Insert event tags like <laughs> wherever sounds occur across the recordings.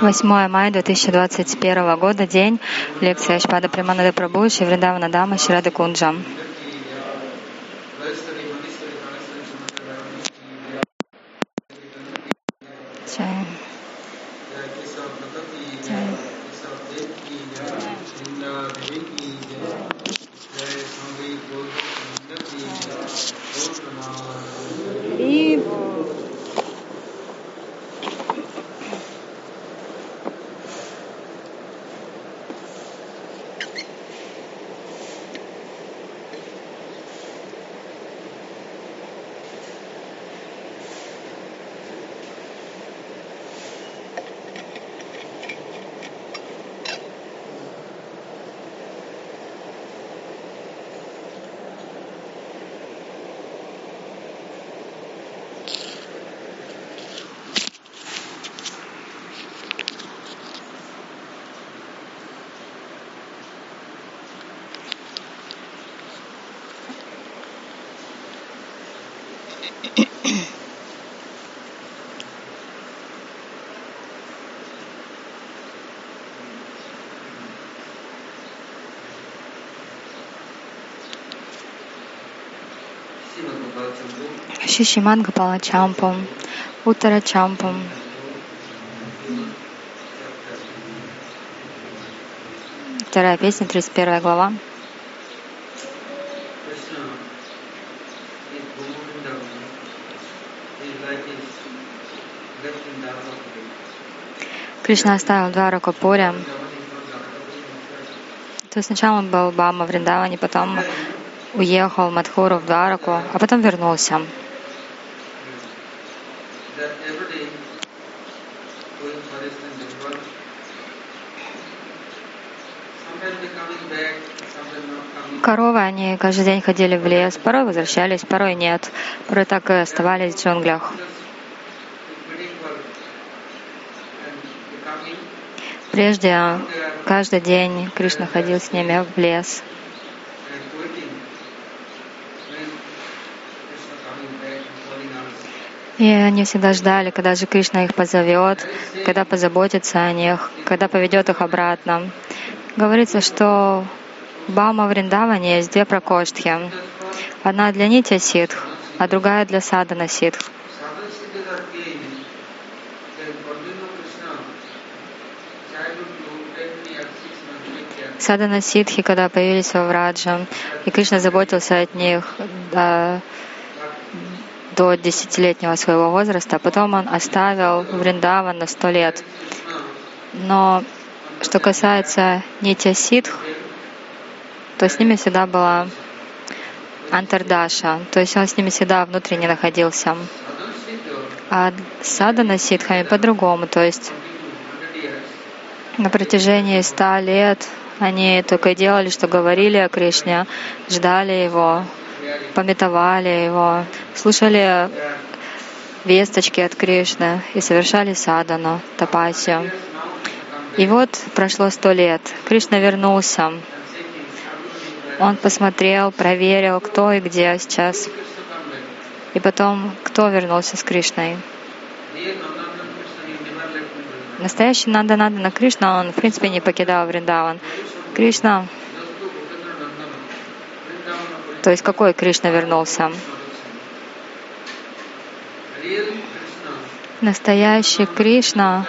Восьмое мая 2021 года, день, лекция Ашпада Приманады Прабhu, Шивридавана Дама, Ширады Кунджа. Шишиман Гапала Чампам, Уттара Чампам. Вторая песня, 31 глава. Кришна оставил два Ракапуря. То есть сначала он был Бама в Риндаване, потом уехал в Мадхуру в Двараку, а потом вернулся. Коровы, они каждый день ходили в лес, порой возвращались, порой нет, порой так и оставались в джунглях. Прежде каждый день Кришна ходил с ними в лес. И они всегда ждали, когда же Кришна их позовет, когда позаботится о них, когда поведет их обратно. Говорится, что в Бама Вриндаване есть две прокоштхи. Одна для Нитя Ситх, а другая для Садана Ситх. Садана Ситхи, когда появились во Враджа, и Кришна заботился от них до, до десятилетнего своего возраста, потом он оставил Вриндаван на сто лет. Но что касается Нитя Ситх, то с ними всегда была Антардаша, то есть он с ними всегда внутренне находился. А садана ситхами по-другому, то есть на протяжении ста лет они только делали, что говорили о Кришне, ждали его, пометовали его, слушали весточки от Кришны и совершали садану, тапасию. И вот прошло сто лет. Кришна вернулся. Он посмотрел, проверил, кто и где сейчас. И потом, кто вернулся с Кришной. Настоящий Нанда Нанда Кришна, он в принципе не покидал Вриндаван. Кришна, то есть какой Кришна вернулся? Настоящий Кришна,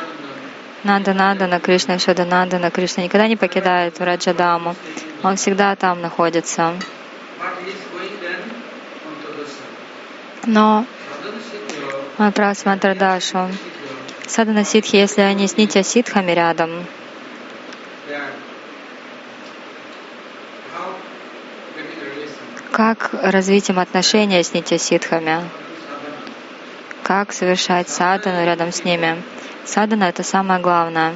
Нанда на Кришна, Шада Нанда на Кришна никогда не покидает Враджадаму. Он всегда там находится. Но он отправился в Мантрадашу. Садана ситхи, если они с нитя ситхами рядом, как развить им отношения с нитя ситхами? Как совершать садану рядом с ними? Садана — это самое главное,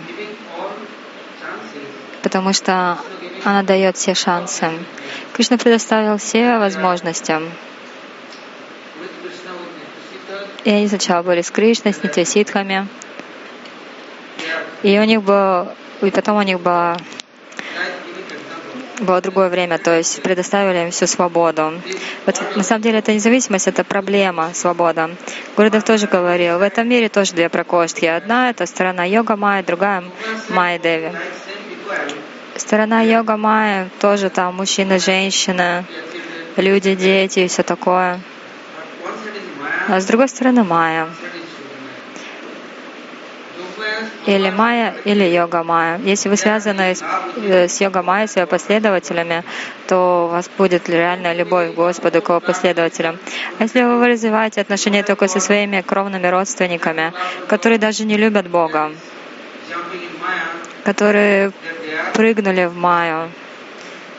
потому что она дает все шансы. Кришна предоставил все возможности. И они сначала были с Кришной, с Нитяситхами. И у них был, и потом у них была было другое время, то есть предоставили им всю свободу. Вот на самом деле это независимость, это проблема, свобода. Гурдев тоже говорил, в этом мире тоже две прокоштхи. Одна — это сторона йога майя, другая — майя деви. Сторона йога майя тоже там мужчина, женщина, люди, дети и все такое. А с другой стороны майя или майя, или йога майя. Если вы связаны с, э, с йога майя, с ее последователями, то у вас будет реальная любовь к Господу, к его последователям. А если вы развиваете отношения только со своими кровными родственниками, которые даже не любят Бога, которые прыгнули в майю,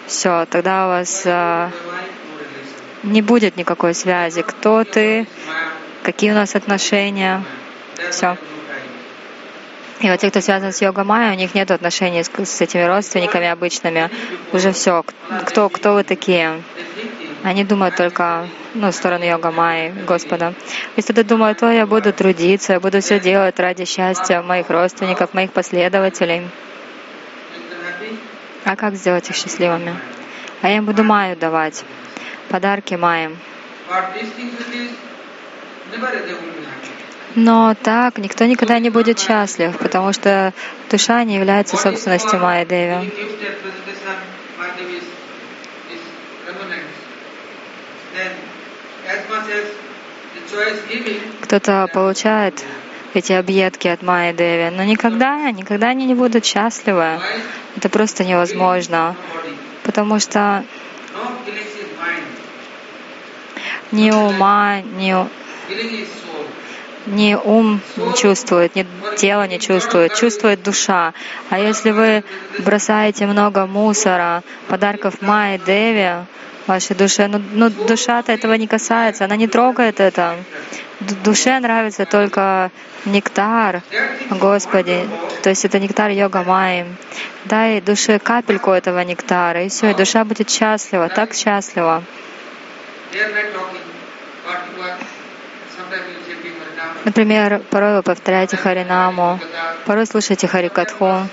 все, тогда у вас э, не будет никакой связи. Кто ты, какие у нас отношения, все. И вот те, кто связан с йога майя, у них нет отношений с, с этими родственниками обычными. Уже все. Кто, кто вы такие? Они думают только ну, в сторону йога майи, Господа. Если ты думаешь, то я буду трудиться, я буду все делать ради счастья моих родственников, моих последователей. А как сделать их счастливыми? А я им буду майю давать, подарки майям. Но так никто никогда не будет счастлив, потому что душа не является собственностью Майя Деви. Кто-то получает эти объедки от Майя Деви, но никогда, никогда они не будут счастливы. Это просто невозможно, потому что ни ума, ни не ум чувствует, не тело не чувствует, чувствует душа. А если вы бросаете много мусора, подарков Майи Деви, вашей душе, ну, ну душа-то этого не касается, она не трогает это. Душе нравится только нектар, Господи, то есть это нектар йога майи. Дай душе капельку этого нектара, и все, и душа будет счастлива, так счастлива. Например, порой вы повторяете Харинаму, порой слушаете Харикатху,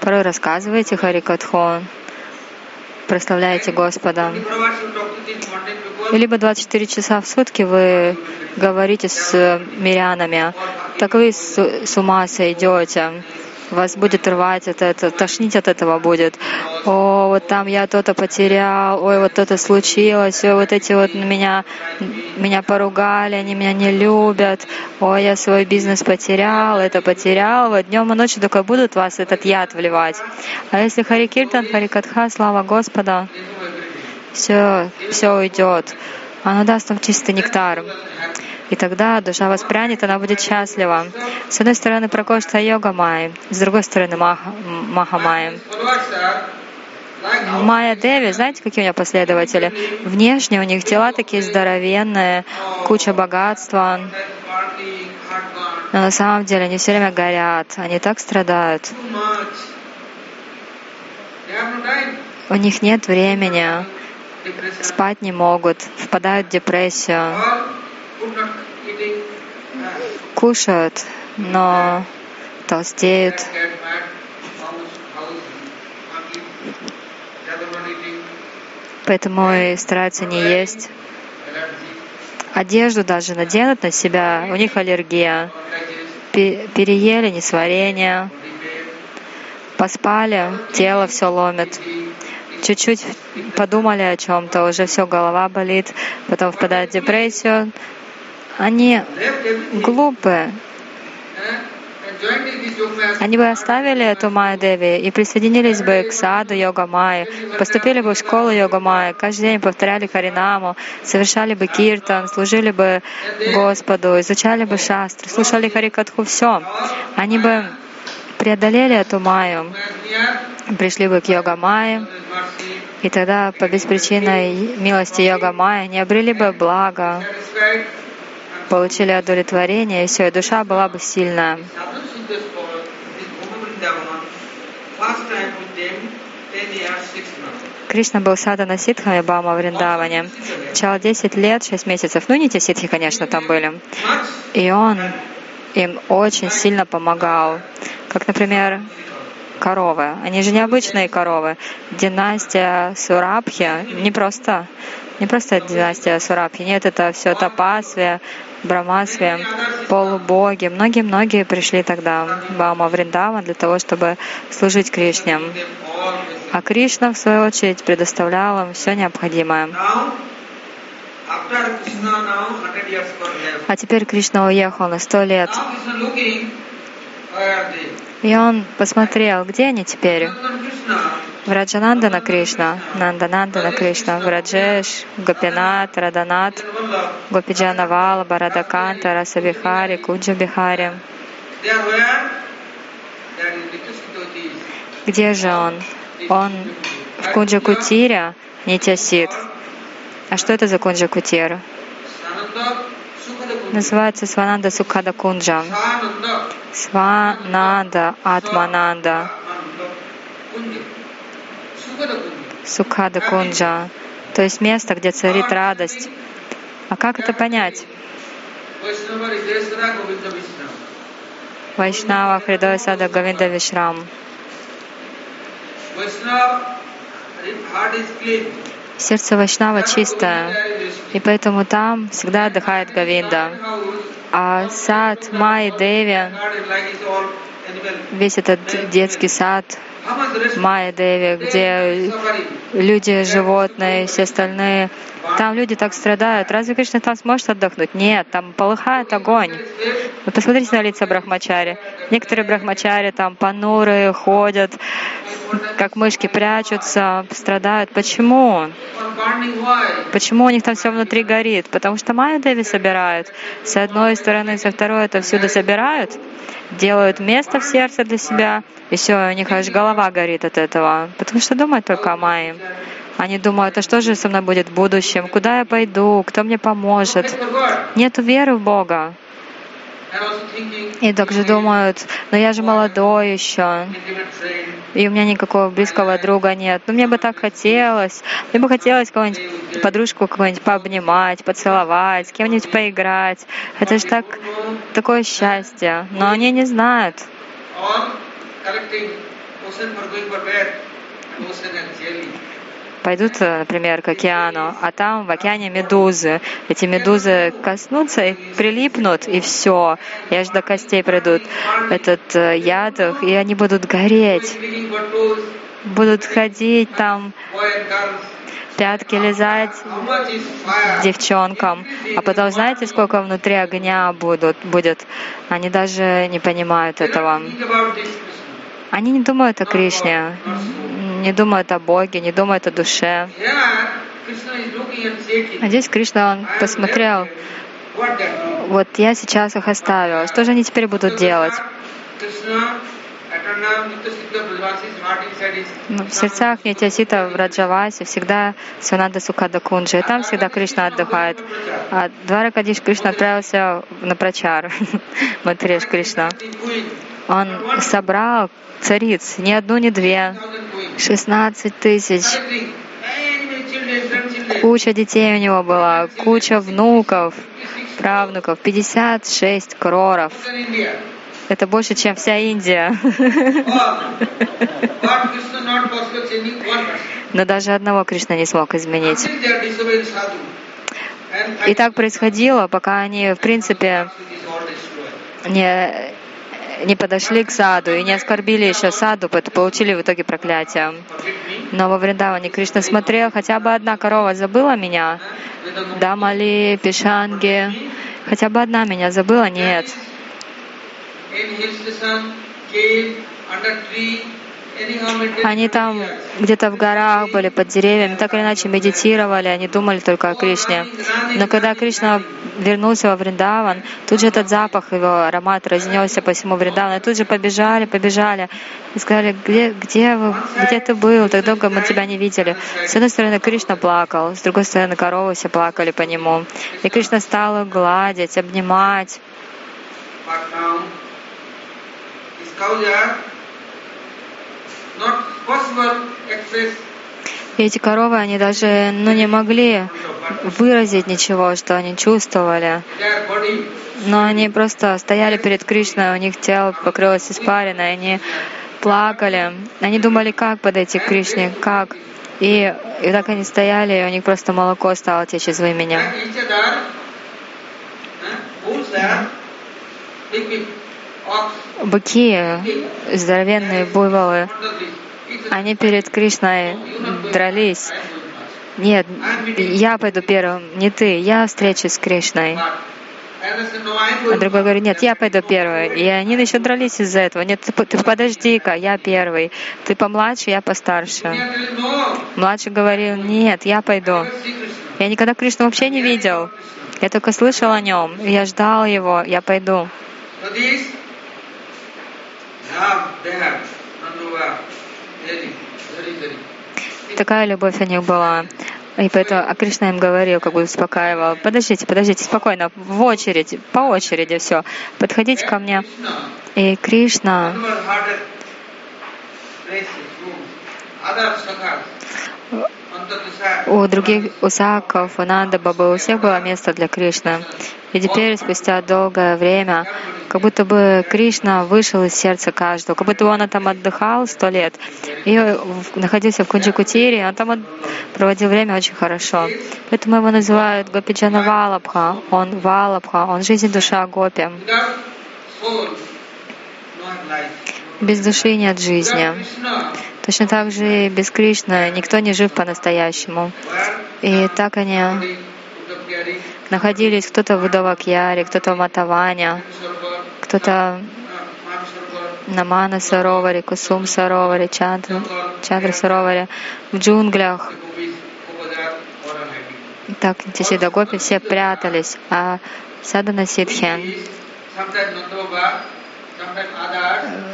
порой рассказываете Харикатху, прославляете Господа. И либо 24 часа в сутки вы говорите с мирянами, так вы с ума сойдете вас будет рвать от этого, тошнить от этого будет. О, вот там я то-то потерял, ой, вот то-то случилось, ой, вот эти вот меня, меня поругали, они меня не любят, ой, я свой бизнес потерял, это потерял. Вот днем и ночью только будут вас этот яд вливать. А если Харикиртан, Харикатха, слава Господа, все, все уйдет. Оно даст вам чистый нектар. И тогда душа воспрянет, она будет счастлива. С одной стороны, Пракошта йога Майя, с другой стороны, Маха, Маха Майя. Майя Деви, знаете, какие у нее последователи? Внешне у них тела такие здоровенные, куча богатства. Но на самом деле они все время горят, они так страдают. У них нет времени, спать не могут, впадают в депрессию кушают, но толстеют. Поэтому и стараются не есть. Одежду даже наденут на себя, у них аллергия. Переели, несварение. Поспали, тело все ломит. Чуть-чуть подумали о чем-то, уже все, голова болит, потом впадает в депрессию, они глупые. Они бы оставили эту Майя Деви и присоединились бы к саду йога Майи, поступили бы в школу йога Майи, каждый день повторяли Харинаму, совершали бы киртан, служили бы Господу, изучали бы шастры, слушали Харикатху, все. Они бы преодолели эту Майю, пришли бы к йога Майе, и тогда по беспричинной милости йога Майя не обрели бы благо, получили удовлетворение, и все, и душа была бы сильная. Кришна был садана ситхами Бама Вриндаване. Сначала 10 лет, 6 месяцев. Ну, не те ситхи, конечно, там были. И он им очень сильно помогал. Как, например, коровы. Они же необычные коровы. Династия Сурабхи не просто, не просто династия Сурабхи. Нет, это все Тапасвия, Брамасвия, полубоги. Многие-многие пришли тогда в Вриндаван для того, чтобы служить Кришне. А Кришна, в свою очередь, предоставлял им все необходимое. А теперь Кришна уехал на сто лет. И он посмотрел, где они теперь? В Раджанандана Кришна, Нанданандана Кришна, в Раджеш, Гопинат, Раданат, Гопиджанавала, Барадаканта, Расабихари, Куджа Бихари. Где же он? Он в Кунджа Кутире, Нитясид. А что это за Кунджа Кутир? Называется Свананда Сукхада Кунджа. Свананда Атмананда. Сукхада Кунджа. То есть место, где царит радость. А как это понять? Вайшнава Хридой Сада Гавинда Вишрам. Сердце Вайшнава чистое, и поэтому там всегда отдыхает Гавинда. А сад Майи Деви, весь этот детский сад Майя Деви, где люди, животные, все остальные, там люди так страдают. Разве Кришна там сможет отдохнуть? Нет, там полыхает огонь. Вы посмотрите на лица брахмачари. Некоторые брахмачари там понурые, ходят, как мышки прячутся, страдают. Почему? Почему у них там все внутри горит? Потому что Майя Деви собирают. С одной стороны, со второй это всюду собирают, делают место в сердце для себя, и все, у них аж голова горит от этого, потому что думают только о Майе. Они думают, а что же со мной будет в будущем? Куда я пойду? Кто мне поможет? Нет веры в Бога. И также думают, но я же молодой еще, и у меня никакого близкого друга нет. Но мне бы так хотелось, мне бы хотелось кого-нибудь, подружку какую-нибудь пообнимать, поцеловать, с кем-нибудь поиграть. Это же так, такое счастье. Но они не знают. Пойдут, например, к океану, а там в океане медузы. Эти медузы коснутся и прилипнут, и все. И аж до костей придут этот э, яд, и они будут гореть. Будут ходить там, пятки лизать девчонкам. А потом знаете, сколько внутри огня будут, будет? Они даже не понимают этого. Они не думают о Кришне, не думают о Боге, не думают о душе. А здесь Кришна, он посмотрел, вот я сейчас их оставил, что же они теперь будут делать? Ну, в сердцах Нитясита в Раджавасе всегда Свананда Сукада Кунджи, и там всегда Кришна отдыхает. А Дваракадиш Кришна отправился на прачар, <laughs> Матреш Кришна. Он собрал цариц, ни одну, ни две, 16 тысяч. Куча детей у него была, куча внуков, правнуков, 56 кроров. Это больше, чем вся Индия. Но даже одного Кришна не смог изменить. И так происходило, пока они, в принципе, не не подошли к саду и не оскорбили еще саду, получили в итоге проклятие. Но во Вриндаване Кришна смотрел, хотя бы одна корова забыла меня, Дамали, Пишанги, хотя бы одна меня забыла, нет. Они там где-то в горах были, под деревьями, так или иначе медитировали, они думали только о Кришне. Но когда Кришна вернулся во Вриндаван, тут же этот запах, его аромат разнесся по всему Вриндавану, и тут же побежали, побежали, и сказали, где, где, вы, где ты был, так долго мы тебя не видели. С одной стороны, Кришна плакал, с другой стороны, коровы все плакали по нему. И Кришна стал гладить, обнимать. И эти коровы, они даже ну, не могли выразить ничего, что они чувствовали. Но они просто стояли перед Кришной, у них тело покрылось испариной, они плакали. Они думали, как подойти к Кришне, как. И, и так они стояли, и у них просто молоко стало течь из вымени. Быки, здоровенные буйволы, они перед Кришной дрались. Нет, я пойду первым, не ты, я встречусь с Кришной. А другой говорит, нет, я пойду первый. И они еще дрались из-за этого. Нет, ты, подожди-ка, я первый. Ты помладше, я постарше. Младший говорил, нет, я пойду. Я никогда Кришну вообще не видел. Я только слышал о нем. Я ждал его, я пойду. Такая любовь у них была. И поэтому а Кришна им говорил, как бы успокаивал, подождите, подождите, спокойно, в очередь, по очереди все, подходите ко мне. И Кришна у других, у Саков, у Нанда Бабы, у всех было место для Кришны. И теперь, спустя долгое время, как будто бы Кришна вышел из сердца каждого, как будто бы он там отдыхал сто лет и находился в Кунджикутире, он там проводил время очень хорошо. Поэтому его называют Гопиджана Валабха. Он Валабха, он жизнь душа Гопи. Без души нет жизни. Точно так же и без Кришны никто не жив по-настоящему. И так они находились кто-то в Удавакьяре, кто-то в Матаване, кто-то на Мана Сароваре, Кусум Сароваре, Чандра, Чандра Сароваре, в джунглях. Так, Тисида Гопи все прятались, а Садана Сидхи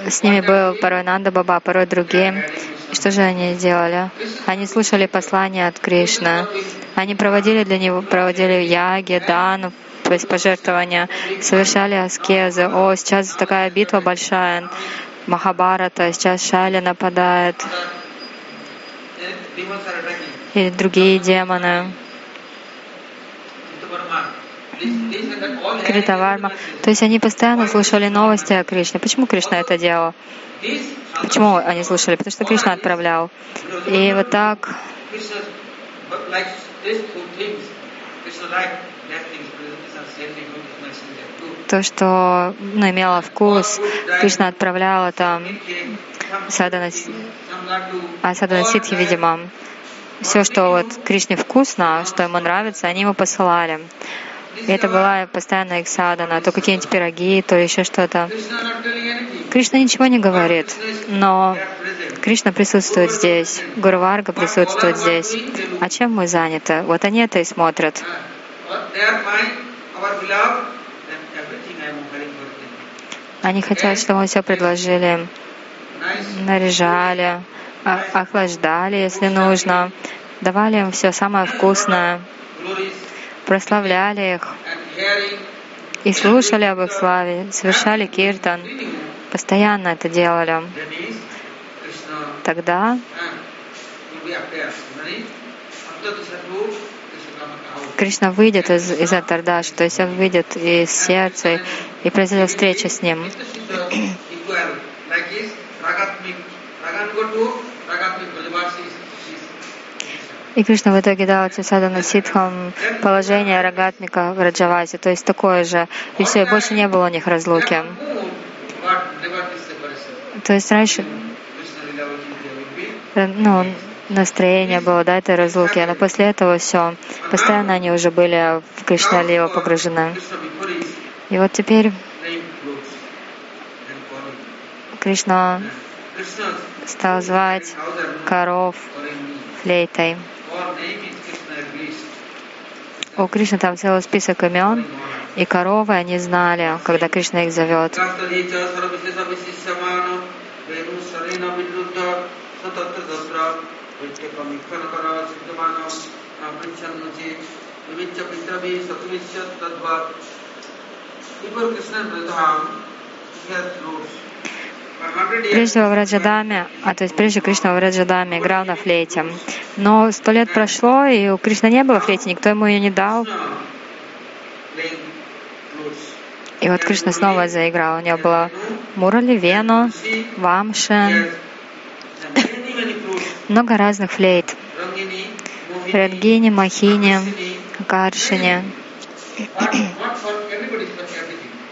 с ними был порой Нанда Баба, порой другие. И что же они делали? Они слушали послания от Кришны. Они проводили для него, проводили яги, дану, то есть пожертвования, совершали аскезы. О, сейчас такая битва большая, Махабарата, сейчас Шали нападает, и другие демоны. Критаварма. То есть они постоянно слушали новости о Кришне. Почему Кришна это делал? Почему они слушали? Потому что Кришна отправлял. И вот так то, что ну, имело вкус, Кришна отправляла там садана, а ситхи, видимо, все, что вот Кришне вкусно, что ему нравится, они ему посылали. Это была постоянно их садана, то какие-нибудь пироги, то еще что-то. Кришна ничего не говорит, но Кришна присутствует здесь, Гурварга присутствует здесь. А чем мы заняты? Вот они это и смотрят. Они хотят, чтобы мы все предложили, наряжали, охлаждали, если нужно, давали им все самое вкусное прославляли их и слушали об их славе, совершали киртан, постоянно это делали. Тогда Кришна выйдет из, из Атардаши, то есть он выйдет из сердца и произойдет встреча с ним. И Кришна в итоге дал Садана Ситхам положение Рагатмика в Раджавасе, то есть такое же. И все, больше не было у них разлуки. То есть раньше э, ну, настроение было, да, этой разлуки, но после этого все, постоянно они уже были в Кришна Лива погружены. И вот теперь Кришна стал звать коров флейтой. У Кришны там целый список имен, и коровы они знали, когда Кришна их зовет. Прежде всего в Раджадаме, а то есть прежде Кришна в Раджадаме играл на флейте. Но сто лет прошло, и у Кришны не было флейти, никто ему ее не дал. И вот Кришна снова заиграл. У него было Мурали, Вену, Вамшен, много разных флейт. Рангини, Махини, Каршини. <coughs> <coughs>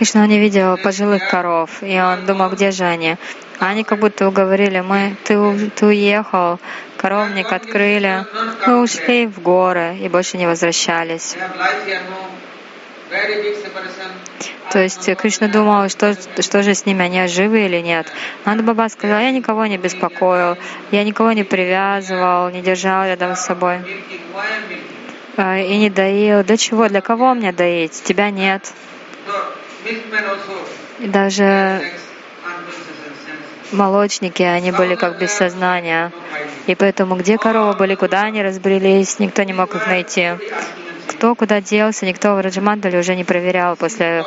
Кришна не видел пожилых коров, и он думал, где же они. Они как будто уговорили, мы, ты, ты уехал, коровник открыли, мы ушли в горы и больше не возвращались. То есть Кришна думал, что, что же с ними, они живы или нет. Нанда Баба сказал, я никого не беспокоил, я никого не привязывал, не держал рядом с собой а, и не доил. Для чего? Для кого мне доить? Тебя нет. И даже молочники, они были как без сознания. И поэтому где коровы были, куда они разбрелись, никто не мог их найти. Кто куда делся, никто в Раджамандале уже не проверял после,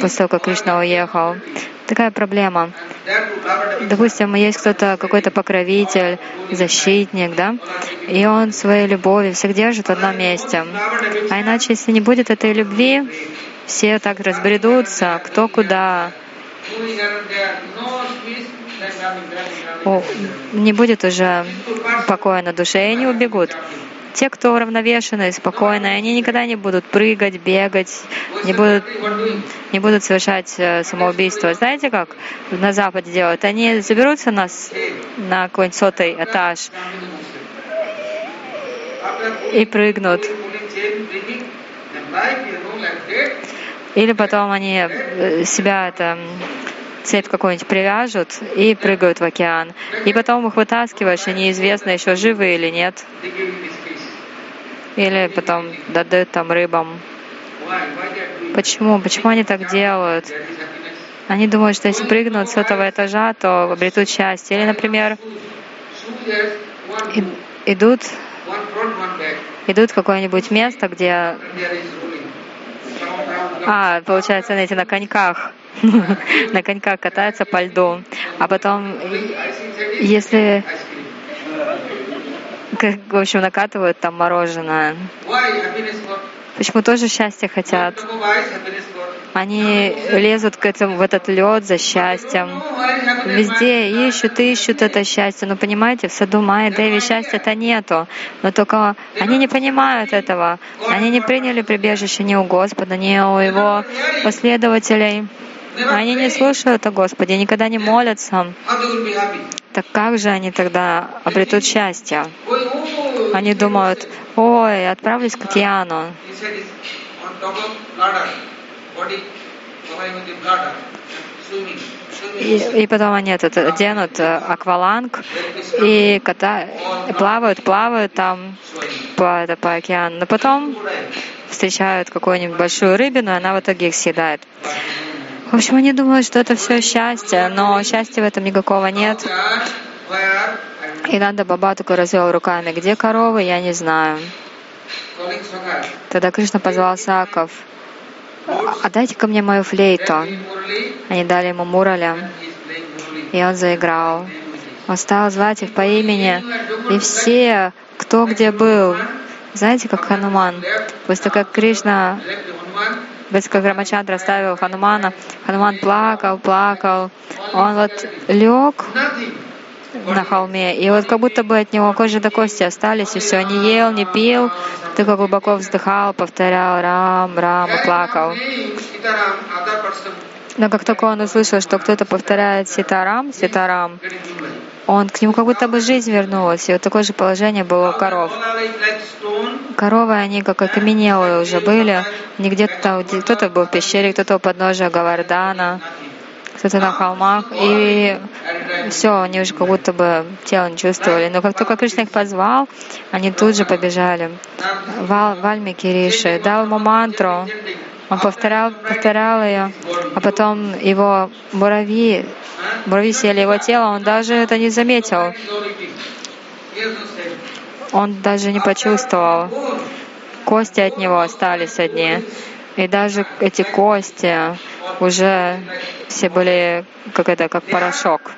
после того, как Кришна уехал. Такая проблема. Допустим, есть кто-то, какой-то покровитель, защитник, да, и он своей любовью всех держит в одном месте. А иначе, если не будет этой любви, все так разбредутся, кто куда, о, не будет уже покоя на душе, и они убегут. Те, кто уравновешены, спокойны, они никогда не будут прыгать, бегать, не будут, не будут совершать э, самоубийство. Знаете, как на Западе делают? Они заберутся нас на какой-нибудь сотый этаж и прыгнут. Или потом они э, себя это цепь какую-нибудь привяжут и прыгают в океан. И потом их вытаскиваешь, и неизвестно, еще живы или нет. Или потом дадут там рыбам. Почему? Почему они так делают? Они думают, что если прыгнут с этого этажа, то обретут счастье. Или, например, идут, идут в какое-нибудь место, где а, получается, знаете, на коньках. <laughs> на коньках катаются по льду. А потом, если в общем, накатывают там мороженое. Почему тоже счастье хотят? Они лезут к этому, в этот лед за счастьем. Везде ищут, ищут это счастье. Но понимаете, в саду Майя Деви счастья-то нету. Но только они не понимают этого. Они не приняли прибежище ни у Господа, ни у Его последователей. Они не слушают о Господе, никогда не молятся. Так как же они тогда обретут счастье? Они думают, ой, отправлюсь к океану. И, и потом они этот, оденут э, акваланг и ката, плавают, плавают там по, это, по океану. Но потом встречают какую-нибудь большую рыбину, и она в итоге их съедает. В общем, они думают, что это все счастье, но счастья в этом никакого нет. И надо Баба только развел руками. Где коровы, я не знаю. Тогда Кришна позвал Саков. Отдайте ко мне мою флейту. Они дали ему Мураля, и он заиграл. Он стал звать их по имени, и все, кто где был, знаете, как Хануман. После того, как Кришна как Рамачандра оставил Ханумана, Хануман плакал, плакал. Он вот лег на холме, и вот как будто бы от него кожи до кости остались, и все, не ел, не пил, только глубоко вздыхал, повторял Рам, Рам и плакал. Но как только он услышал, что кто-то повторяет Ситарам, Ситарам, он к нему как будто бы жизнь вернулась. И вот такое же положение было у коров. Коровы, они как окаменелые уже были. Не где-то, кто-то был в пещере, кто-то у подножия Гавардана, кто-то на холмах. И все, они уже как будто бы тело не чувствовали. Но как только Кришна их позвал, они тут же побежали. Вал, Вальмики Риши дал ему мантру, он повторял, повторял ее, а потом его муравьи, муравьи сели его тело, он даже это не заметил. он даже не почувствовал. Кости от него остались одни. И даже эти кости уже все были как это, как порошок.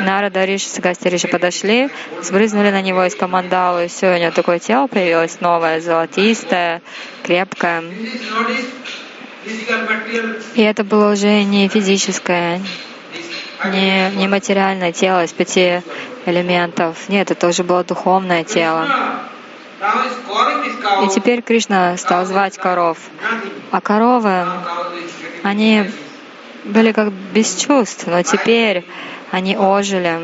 Нарада Риши, Сагасти Риши подошли, сбрызнули на него из командала, и все, у него такое тело появилось новое, золотистое, крепкое. И это было уже не физическое, не, не материальное тело из пяти элементов. Нет, это уже было духовное тело. И теперь Кришна стал звать коров. А коровы, они были как без чувств, но теперь они ожили.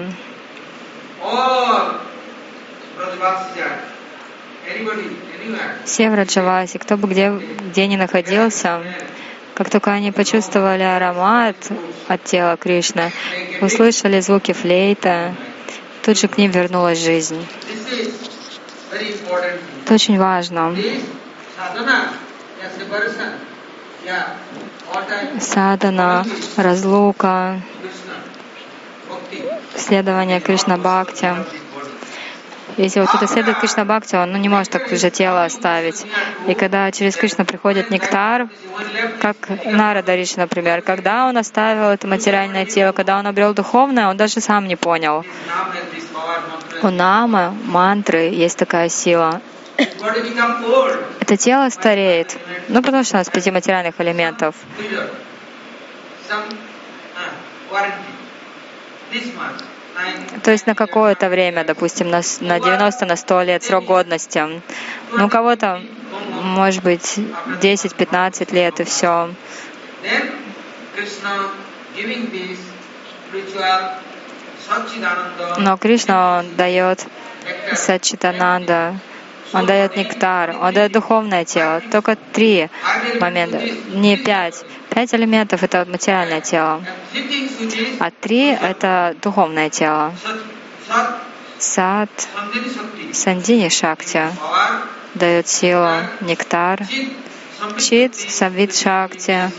Все в Раджавасе, кто бы где, где ни находился, как только они почувствовали аромат от тела Кришны, услышали звуки флейта, тут же к ним вернулась жизнь. Это очень важно. Садана, разлука, следование Кришна Бхакти. Если вот это следует Кришна Бхакти, он ну, не может так уже тело оставить. И когда через Кришну приходит нектар, как Нарада Риши, например, когда он оставил это материальное тело, когда он обрел духовное, он даже сам не понял. У намы, мантры есть такая сила. Это тело стареет. Ну, потому что у нас пяти материальных элементов. То есть на какое-то время, допустим, на, на 90, на 100 лет срок годности. Ну, у кого-то, может быть, 10-15 лет и все. Но Кришна дает Сачитананда, он дает нектар, он дает духовное тело. Только три момента, не пять. Пять элементов — это материальное тело, а три — это духовное тело. Сад, Сандини Шакти дает силу, нектар, Чит, Савит Шакти,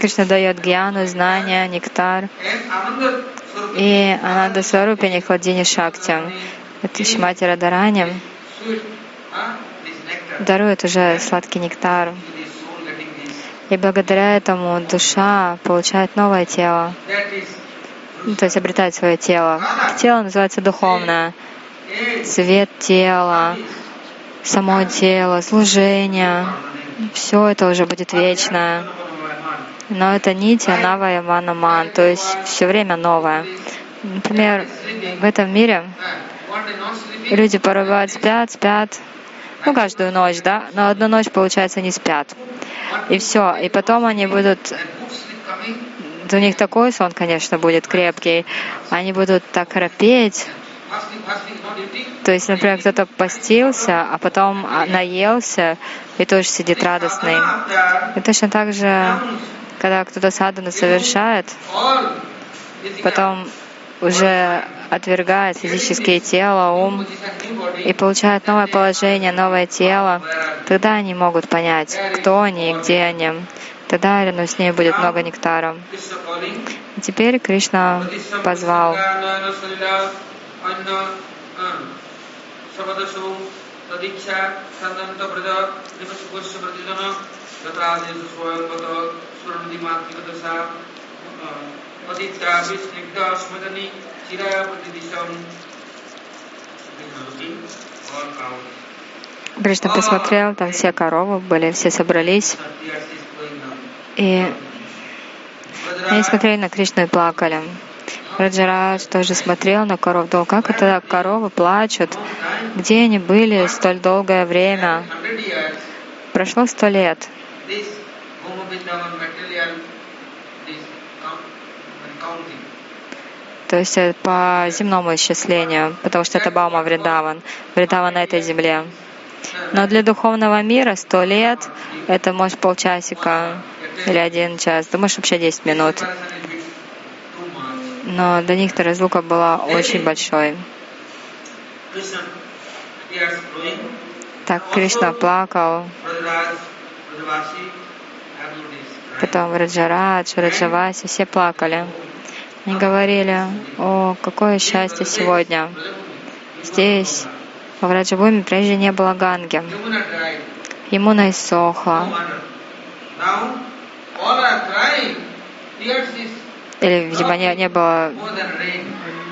Кришна дает гьяну, знания, нектар. И Ананда Сварупини Хладини Шакти. Это Шимати Радарани дарует уже сладкий нектар. И благодаря этому душа получает новое тело, то есть обретает свое тело. Тело называется духовное. Цвет тела, само тело, служение, все это уже будет вечное. Но это нити Нава Манаман, то есть все время новое. Например, в этом мире люди порой бывают спят, спят, ну, каждую ночь, да, но одну ночь, получается, не спят. И все. И потом они будут у них такой сон, конечно, будет крепкий. Они будут так храпеть. То есть, например, кто-то постился, а потом наелся и тоже сидит радостный. И точно так же, когда кто-то садану совершает, потом уже отвергает физические тела, ум и получает новое положение, новое тело, тогда они могут понять, кто они и где они. Тогда рядом с ней будет много нектара. И теперь Кришна позвал Кришна посмотрел, там все коровы были, все собрались. И они смотрели на Кришну и плакали. Раджарадж тоже смотрел на коров, думал, как это коровы плачут, где они были столь долгое время. Прошло сто лет. То есть э, по земному исчислению, потому что это Баума Вриндаван, Вриндаван на этой земле. Но для духовного мира сто лет — это, может, полчасика или один час, да, может, вообще 10 минут. Но для них-то разлука была очень большой. Так Кришна плакал. Потом Раджарадж, Раджаваси, все плакали. Они говорили, о, какое счастье сегодня. Здесь, во Враджабуме, прежде не было Ганги. Емуна иссохла. Или, видимо, не, не было...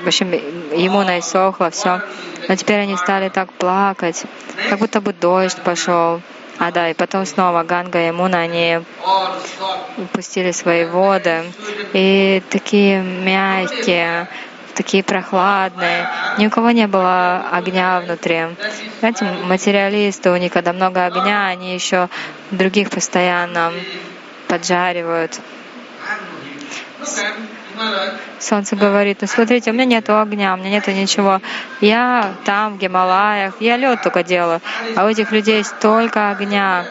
В общем, Емуна иссохла, все. Но теперь они стали так плакать, как будто бы дождь пошел. А да, и потом снова Ганга и Муна, они упустили свои воды. И такие мягкие, такие прохладные. Ни у кого не было огня внутри. Знаете, материалисты, у них когда много огня, они еще других постоянно поджаривают. Солнце говорит, ну смотрите, у меня нету огня, у меня нету ничего. Я там, в Гималаях, я лед только делаю. А у этих людей столько огня.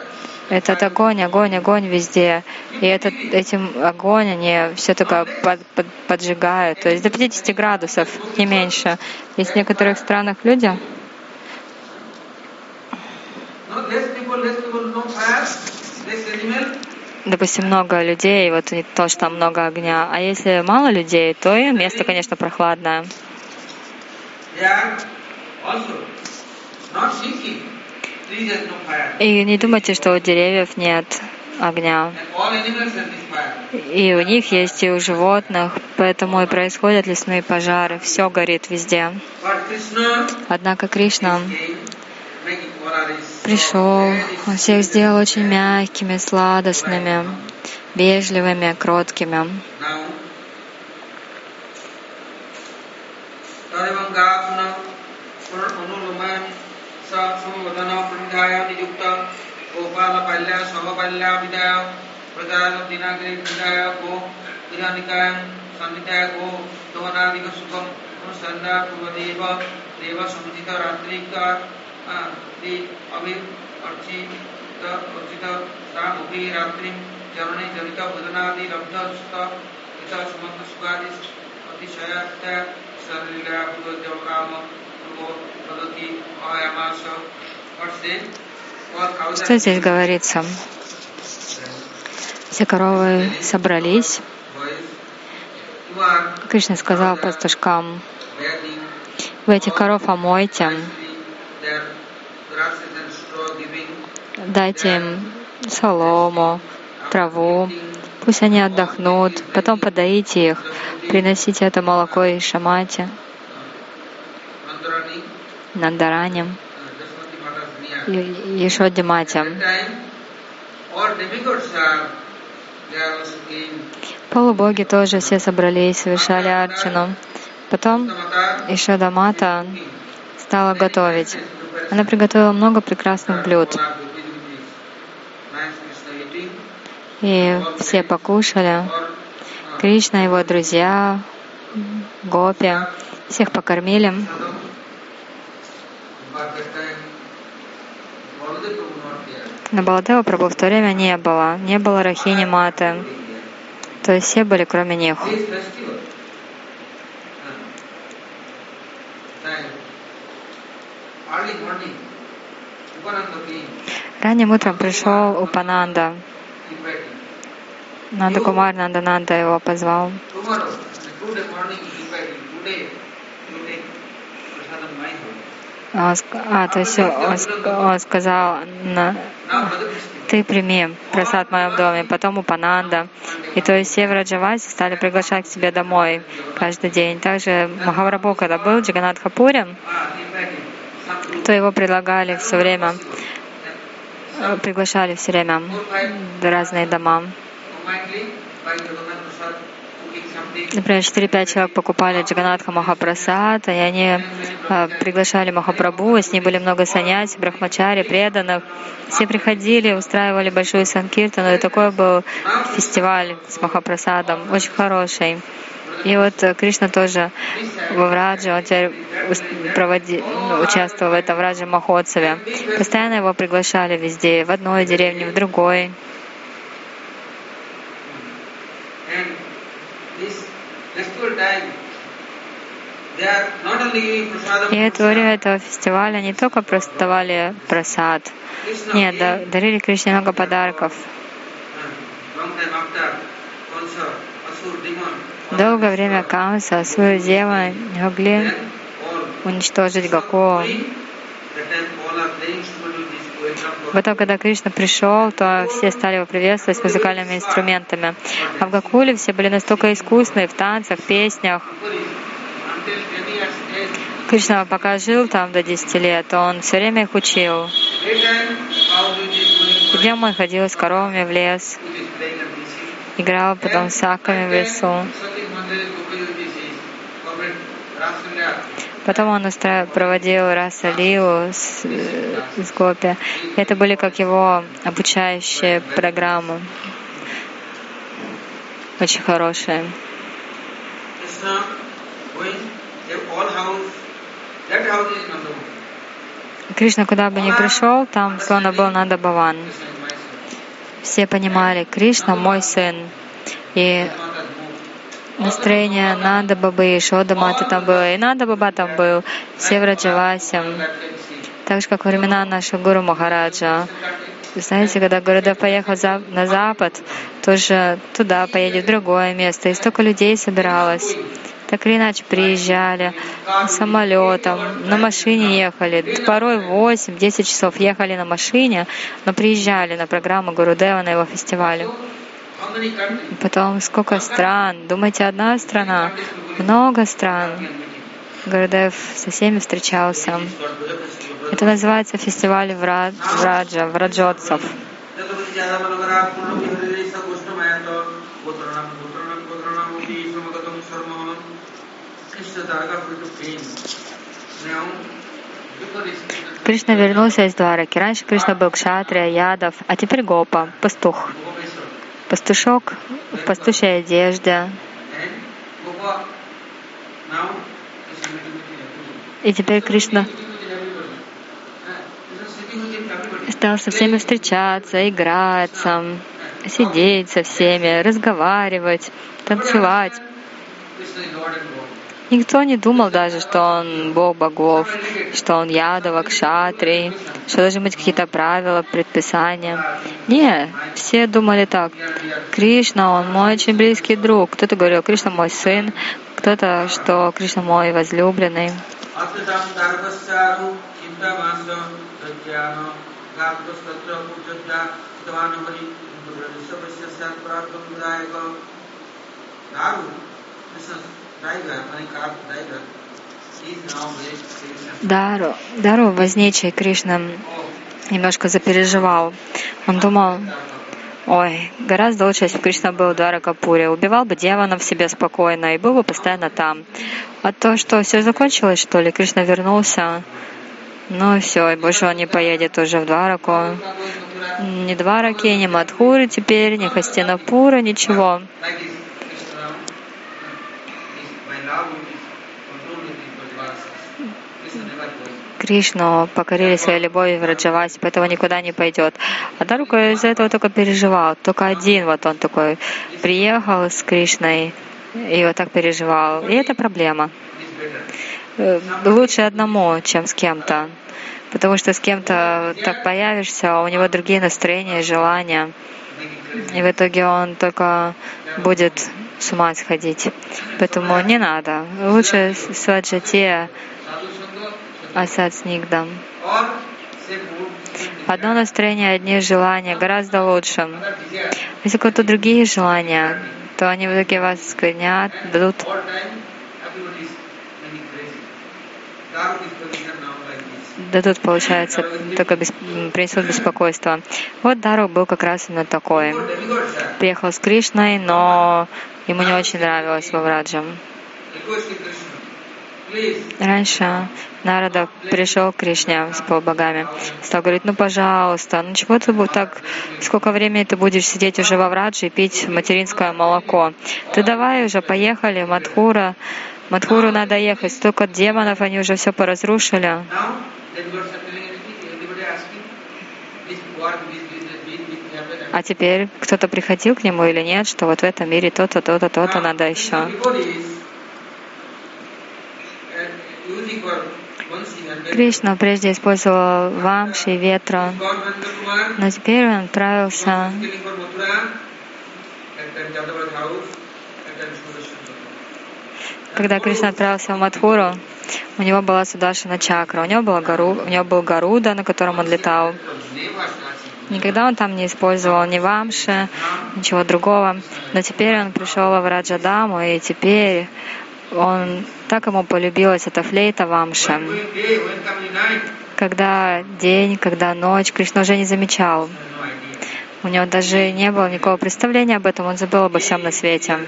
Этот огонь, огонь, огонь везде. И этот, этим огонь они все только под, под, поджигают. То есть до 50 градусов, не меньше. Есть в некоторых странах люди, допустим, много людей, вот них тоже там много огня. А если мало людей, то и место, конечно, прохладное. И не думайте, что у деревьев нет огня. И у них есть и у животных, поэтому и происходят лесные пожары. Все горит везде. Однако Кришна пришел, Он всех сделал очень мягкими, сладостными, вежливыми, кроткими. देव что здесь говорится? Все коровы собрались. Кришна сказал пастушкам, вы этих коров омойте, дайте им солому, траву, пусть они отдохнут, потом подоите их, приносите это молоко и шамате, Нандаране, Ешоде Мате. Полубоги тоже все собрались, совершали арчину. Потом Ишода Мата стала готовить. Она приготовила много прекрасных блюд. И все покушали. Кришна, его друзья, гопи, всех покормили. Но Баладева Прабhu в то время не было. Не было Рахини Маты. То есть все были кроме них. Ранним утром пришел Упананда. Нанда Кумар, Нанда Нанда его позвал. А, то есть он, он сказал, ты прими просад в моем доме, потом Упананда. И то есть все в Раджавасе стали приглашать к себе домой каждый день. Также Махаврабху, когда был Джаганат Хапуре, то его предлагали все время, э, приглашали все время в разные дома. Например, 4-5 человек покупали Джаганатха Махапрасад, и они э, приглашали Махапрабху, с ним были много саняси, брахмачари, преданных. Все приходили, устраивали большую санкиртану, и такой был фестиваль с Махапрасадом, очень хороший. И вот э, Кришна тоже во Врадже, он теперь проводи, ну, участвовал в этом Враджа Махотсаве. Постоянно его приглашали везде, в одной деревне, в другой. И во время этого фестиваля не только просто давали просад, нет, дарили Кришне много подарков. Долгое время Камса, свою деву, не могли уничтожить Гаку. Потом, когда Кришна пришел, то все стали его приветствовать музыкальными инструментами. А в Гакуле все были настолько искусные в танцах, песнях. Кришна пока жил там до 10 лет, он все время их учил. Днем он ходил с коровами в лес, играл потом с саками в лесу. Потом он проводил Раса Лилу с, с Гопи. Это были как его обучающие программы. Очень хорошие. Кришна куда бы ни пришел, там словно был Нанда Баван. Все понимали, Кришна мой сын. И настроение Нанда Бабы, Шода Мата там было, и Нанда Баба там был, все в Раджавасе. Так же, как времена нашего Гуру Махараджа. Знаете, когда Гурудев поехал на запад, тоже туда поедет в другое место, и столько людей собиралось. Так или иначе приезжали самолетом, на машине ехали. Порой 8-10 часов ехали на машине, но приезжали на программу Гурудева на его фестивале. Потом сколько стран. Думаете, одна страна? Много стран. Гурудев со всеми встречался. Это называется фестиваль Враджа, Враджотсов. Кришна вернулся из Двараки. Раньше Кришна был кшатрия, ядов, а теперь гопа, пастух пастушок в пастушей одежде. И теперь Кришна стал со всеми встречаться, играться, сидеть со всеми, разговаривать, танцевать. Никто не думал даже, что он Бог богов, что он Ядова, Кшатри, что должны быть какие-то правила, предписания. Не, все думали так. Кришна, он мой очень близкий друг. Кто-то говорил, Кришна мой сын, кто-то, что Кришна мой возлюбленный. Дару, Дару возничий Кришна немножко запереживал. Он думал, ой, гораздо лучше, если бы Кришна был в Дваракапуре. Убивал бы демонов себе спокойно и был бы постоянно там. А то, что все закончилось, что ли, Кришна вернулся, ну все, и больше он не поедет уже в Двараку. Ни Двараки, ни Мадхуры теперь, ни Хастинапура, ничего. Кришну покорили своей любовью в Раджавасе, поэтому никуда не пойдет. А Дарука из-за этого только переживал. Только один вот он такой приехал с Кришной и вот так переживал. И это проблема. Э, лучше одному, чем с кем-то. Потому что с кем-то так появишься, а у него другие настроения, желания. И в итоге он только будет с ума сходить. Поэтому не надо. Лучше сваджатия асад снигдам. Одно настроение, одни желания гораздо лучше. Если какие-то другие желания, то они в итоге вас склонят, дадут дадут, получается, только без, принесут беспокойство. Вот Дару был как раз именно такой. Приехал с Кришной, но ему не очень нравилось во Враджам. Раньше Нарада пришел к Кришне с полбогами, стал говорить, ну пожалуйста, ну чего ты так, сколько времени ты будешь сидеть уже во Врадже и пить материнское молоко? Ты давай уже, поехали, Мадхура, Мадхуру надо ехать, столько демонов, они уже все поразрушили. А теперь кто-то приходил к нему или нет, что вот в этом мире то-то, то-то, то-то надо еще. Кришна прежде использовал вамши, ветра, но теперь он отправился Когда Кришна отправился в Мадхуру, у него была Судашина чакра, у него, была Гару, у него был Гаруда, на котором он летал. Никогда он там не использовал ни вамши, ничего другого. Но теперь он пришел в Раджадаму, и теперь он так ему полюбилась эта флейта вамша. Когда день, когда ночь, Кришна уже не замечал. У него даже не было никакого представления об этом, он забыл обо всем на свете.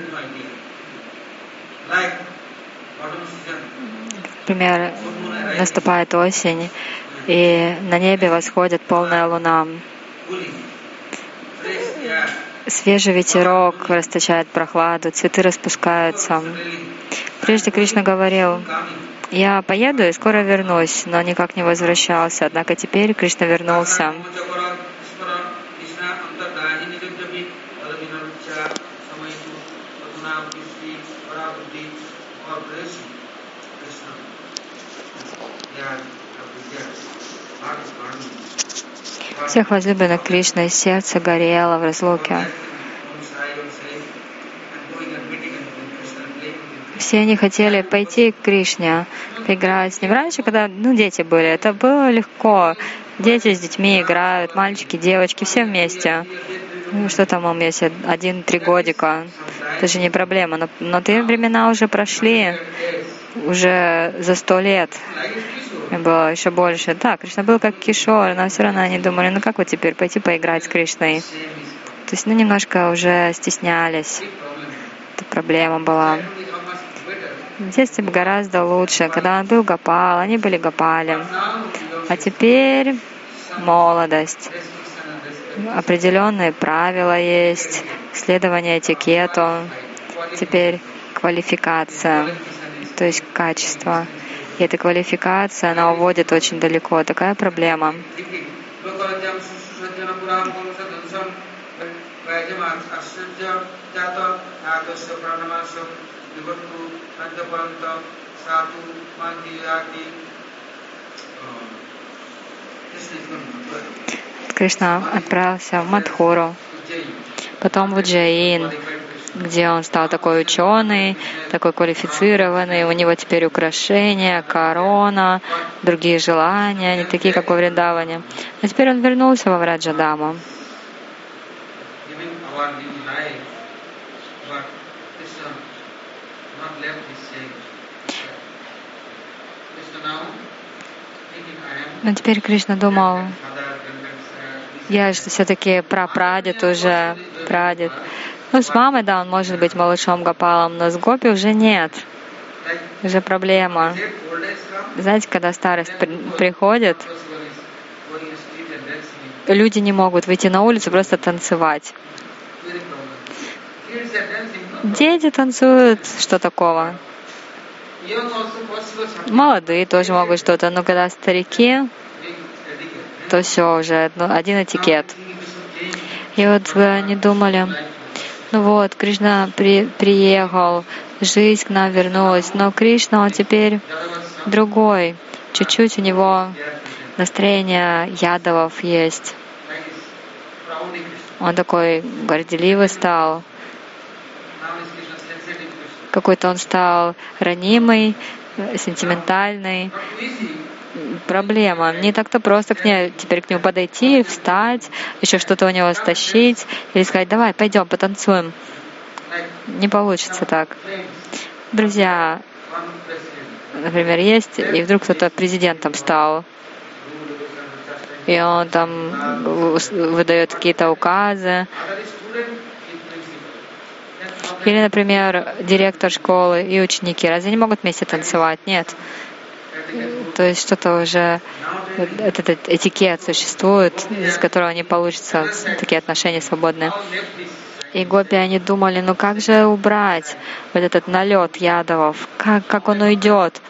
Например, наступает осень, и на небе восходит полная луна. Свежий ветерок расточает прохладу, цветы распускаются. Прежде Кришна говорил, я поеду и скоро вернусь, но никак не возвращался. Однако теперь Кришна вернулся. Всех возлюбленных Кришны сердце горело в разлуке. Все они хотели пойти к Кришне, поиграть с ним. Раньше, когда ну, дети были, это было легко. Дети с детьми играют, мальчики, девочки, все вместе. Ну, что там у если один-три годика, это же не проблема. Но, но те времена уже прошли, уже за сто лет было еще больше. Да, Кришна был как Кишор, но все равно они думали, ну как вот теперь пойти поиграть с Кришной? То есть, ну, немножко уже стеснялись. Это проблема была. В детстве гораздо лучше. Когда он был Гопал, они были Гопали. А теперь молодость. Определенные правила есть, следование этикету. Теперь квалификация, то есть качество. И эта квалификация, она уводит очень далеко. Такая проблема. Кришна отправился в Мадхуру, потом в Уджаин, где он стал такой ученый, такой квалифицированный, у него теперь украшения, корона, другие желания, не такие, как во Вриндаване. А теперь он вернулся во Враджадаму. Но теперь Кришна думал, я же все-таки прапрадед уже, прадед. Ну, с мамой, да, он может быть малышом Гопалом, но с Гопи уже нет. Уже проблема. Знаете, когда старость при приходит, люди не могут выйти на улицу просто танцевать. Дети танцуют, что такого? Молодые тоже могут что-то, но когда старики, то все уже один этикет. И вот они думали, ну вот, Кришна при, приехал, жизнь к нам вернулась, но Кришна, он теперь другой. Чуть-чуть у него настроение ядовов есть. Он такой горделивый стал. Какой-то он стал ранимый, сентиментальный проблема. Не так-то просто к ней, теперь к нему подойти, встать, еще что-то у него стащить или сказать, давай, пойдем, потанцуем. Не получится так. Друзья, например, есть, и вдруг кто-то президентом стал, и он там выдает какие-то указы. Или, например, директор школы и ученики. Разве не могут вместе танцевать? Нет. То есть что-то уже, этот этикет существует, из которого не получится такие отношения свободные. И гопи, они думали, ну как же убрать вот этот налет ядовов, как, как он уйдет?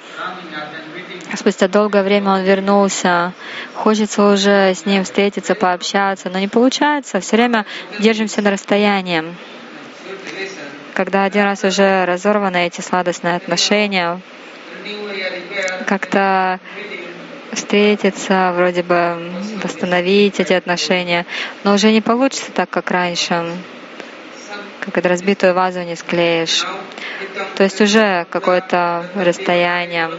Спустя долгое время он вернулся, хочется уже с ним встретиться, пообщаться, но не получается, все время держимся на расстоянии. Когда один раз уже разорваны эти сладостные отношения, как-то встретиться, вроде бы восстановить эти отношения, но уже не получится так, как раньше. как это разбитую вазу не склеишь. То есть уже какое-то расстояние.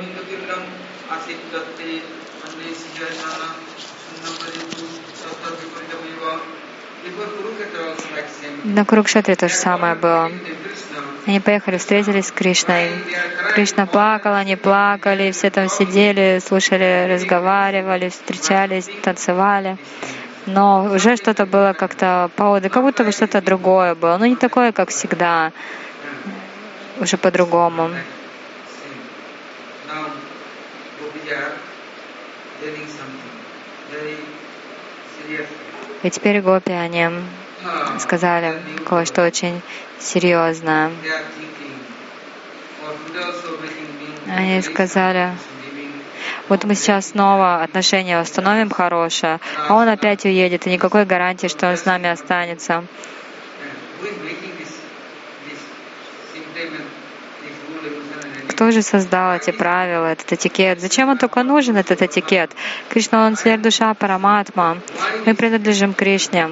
На Курукшетре то же самое было. Они поехали, встретились с Кришной. Кришна плакал, они плакали, все там сидели, слушали, разговаривали, встречались, танцевали. Но уже что-то было как-то поодаль, как будто бы что-то другое было. Но не такое, как всегда. Уже по-другому. И теперь гопи, они сказали кое-что очень серьезное. Они сказали, вот мы сейчас снова отношения установим хорошее, а он опять уедет, и никакой гарантии, что он с нами останется. Кто же создал эти правила, этот этикет? Зачем он только нужен, этот этикет? Кришна, он сверх душа Параматма. Мы принадлежим Кришне.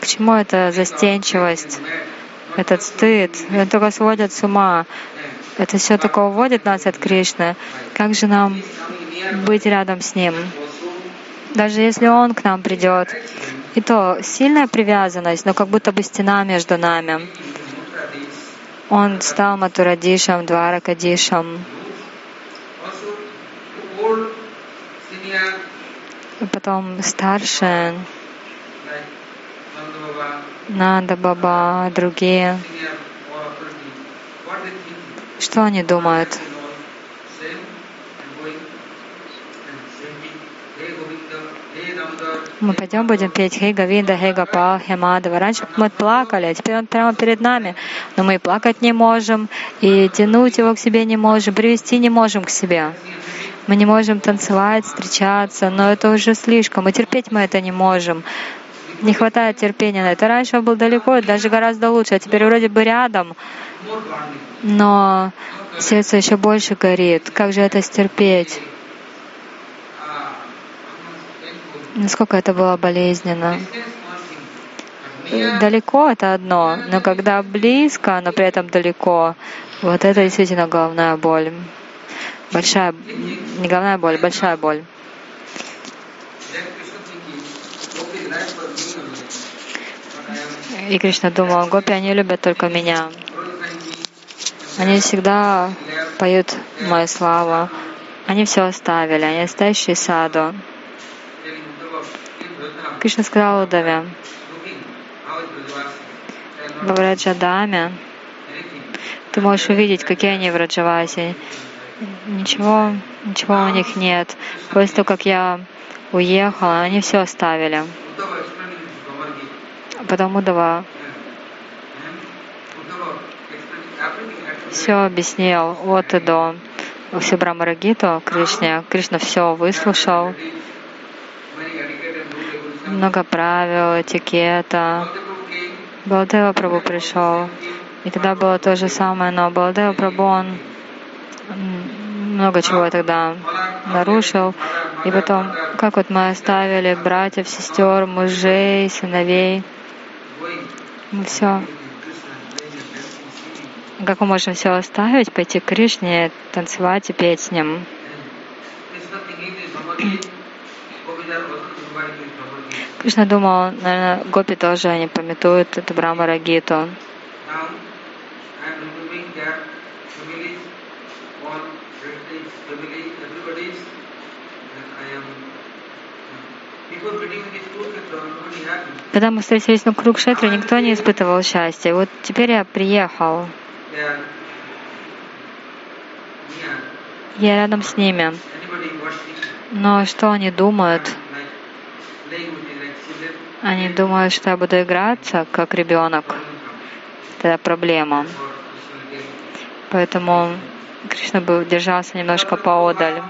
К чему эта застенчивость, этот стыд? Это только сводит с ума. Это все только уводит нас от Кришны. Как же нам быть рядом с Ним? Даже если Он к нам придет, и то сильная привязанность, но как будто бы стена между нами. Он стал Матурадишем, Дваракадишем. Потом старший, Нанда Баба, другие. Что они думают? Мы пойдем будем петь Хей Гавинда, Хей Хей Мадава. Раньше мы плакали, а теперь он прямо перед нами. Но мы и плакать не можем, и тянуть его к себе не можем, привести не можем к себе. Мы не можем танцевать, встречаться, но это уже слишком, и терпеть мы это не можем. Не хватает терпения на это. Раньше он был далеко, даже гораздо лучше, а теперь вроде бы рядом, но сердце еще больше горит. Как же это стерпеть? Насколько это было болезненно. Далеко это одно, но когда близко, но при этом далеко, вот это действительно головная боль. Большая, не головная боль, большая боль. И Кришна думал, гопи, они любят только меня. Они всегда поют мою славу. Они все оставили, они настоящие саду. Кришна сказал Удаве, в Враджадаме ты можешь увидеть, какие они в Раджавасе. Ничего, ничего у них нет. После того, как я уехала, они все оставили. Потом Удава все объяснил от и до всю Брамарагиту Кришне. Кришна все выслушал. Много правил, этикета. Балдева Прабу пришел. И тогда было то же самое, но Балдева Прабу, он много чего тогда нарушил. И потом, как вот мы оставили братьев, сестер, мужей, сыновей, мы все как мы можем все оставить, пойти к Кришне, танцевать и петь с Ним? Кришна думал, наверное, гопи тоже они пометуют эту Брахма Гиту. Когда мы встретились на Курукшетре, никто не испытывал счастья. Вот теперь я приехал. Я рядом с ними. Но что они думают? Они думают, что я буду играться, как ребенок. Это проблема. Поэтому Кришна бы держался немножко поодаль.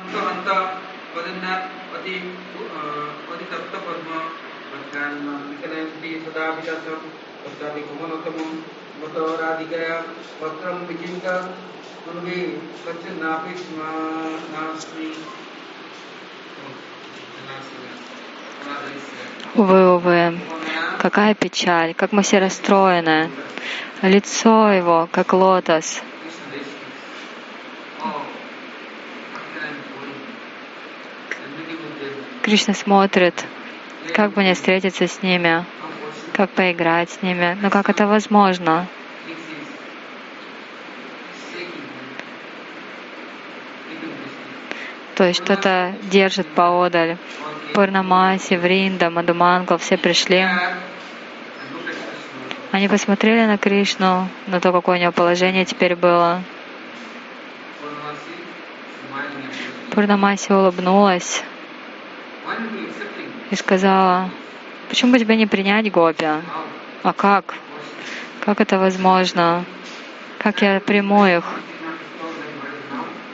Увы, увы. какая печаль, как мы все расстроены. Лицо его, как лотос. Кришна смотрит, как бы мне встретиться с ними, как поиграть с ними. Но как это возможно? То есть что-то держит поодаль. Пурнамаси, Вринда, Мадумангал, все пришли. Они посмотрели на Кришну, на то, какое у него положение теперь было. Пурнамаси улыбнулась и сказала, почему бы тебе не принять Гопи? А как? Как это возможно? Как я приму их?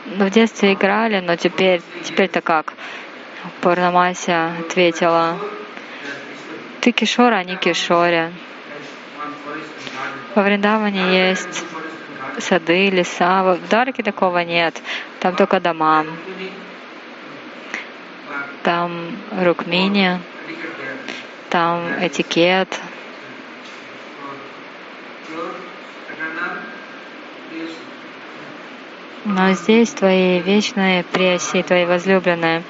Ну, в детстве играли, но теперь, теперь-то как? Пурнамася ответила, ты кишора, а не кишори. Во Вриндаване есть сады, леса. В Дарке такого нет. Там только дома. Там рукмини, там этикет. Но здесь твои вечные преси, твои возлюбленные.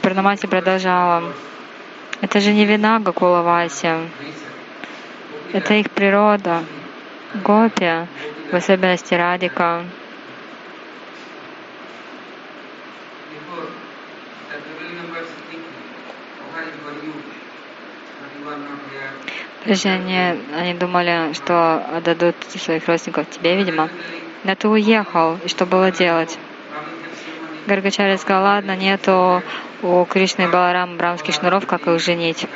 Пранамати продолжала. Это же не вина Гакулаваси. Это их природа. Гопи, в особенности Радика. Прежде они, они думали, что отдадут своих родственников тебе, видимо. Но ты уехал, и что было делать? Гаргачаря сказал, ладно, нету у Кришны и Баларама брамских шнуров, как их женить.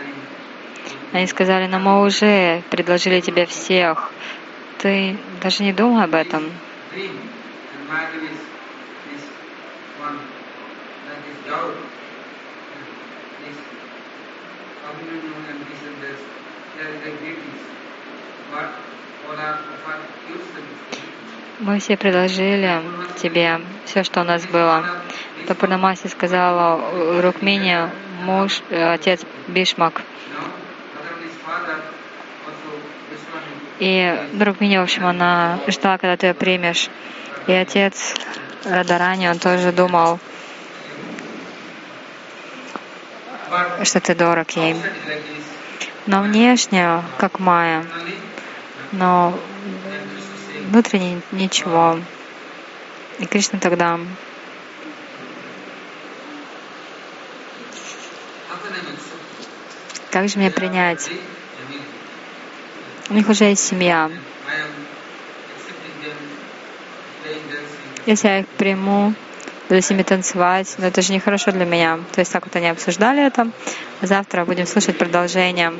Они сказали, но мы уже предложили тебе всех. Ты даже не думай об этом. Мы все предложили тебе все, что у нас было. То Пурнамаси сказала Рукмине, муж, отец Бишмак. И Рукмини, в общем, она ждала, когда ты ее примешь. И отец Радарани, он тоже думал, что ты дорог ей. Но внешне, как Майя, но внутренне ничего. И Кришна тогда как же мне принять? У них уже есть семья. Если я их приму, буду с ними танцевать, но это же нехорошо для меня. То есть так вот они обсуждали это. Завтра будем слушать продолжение.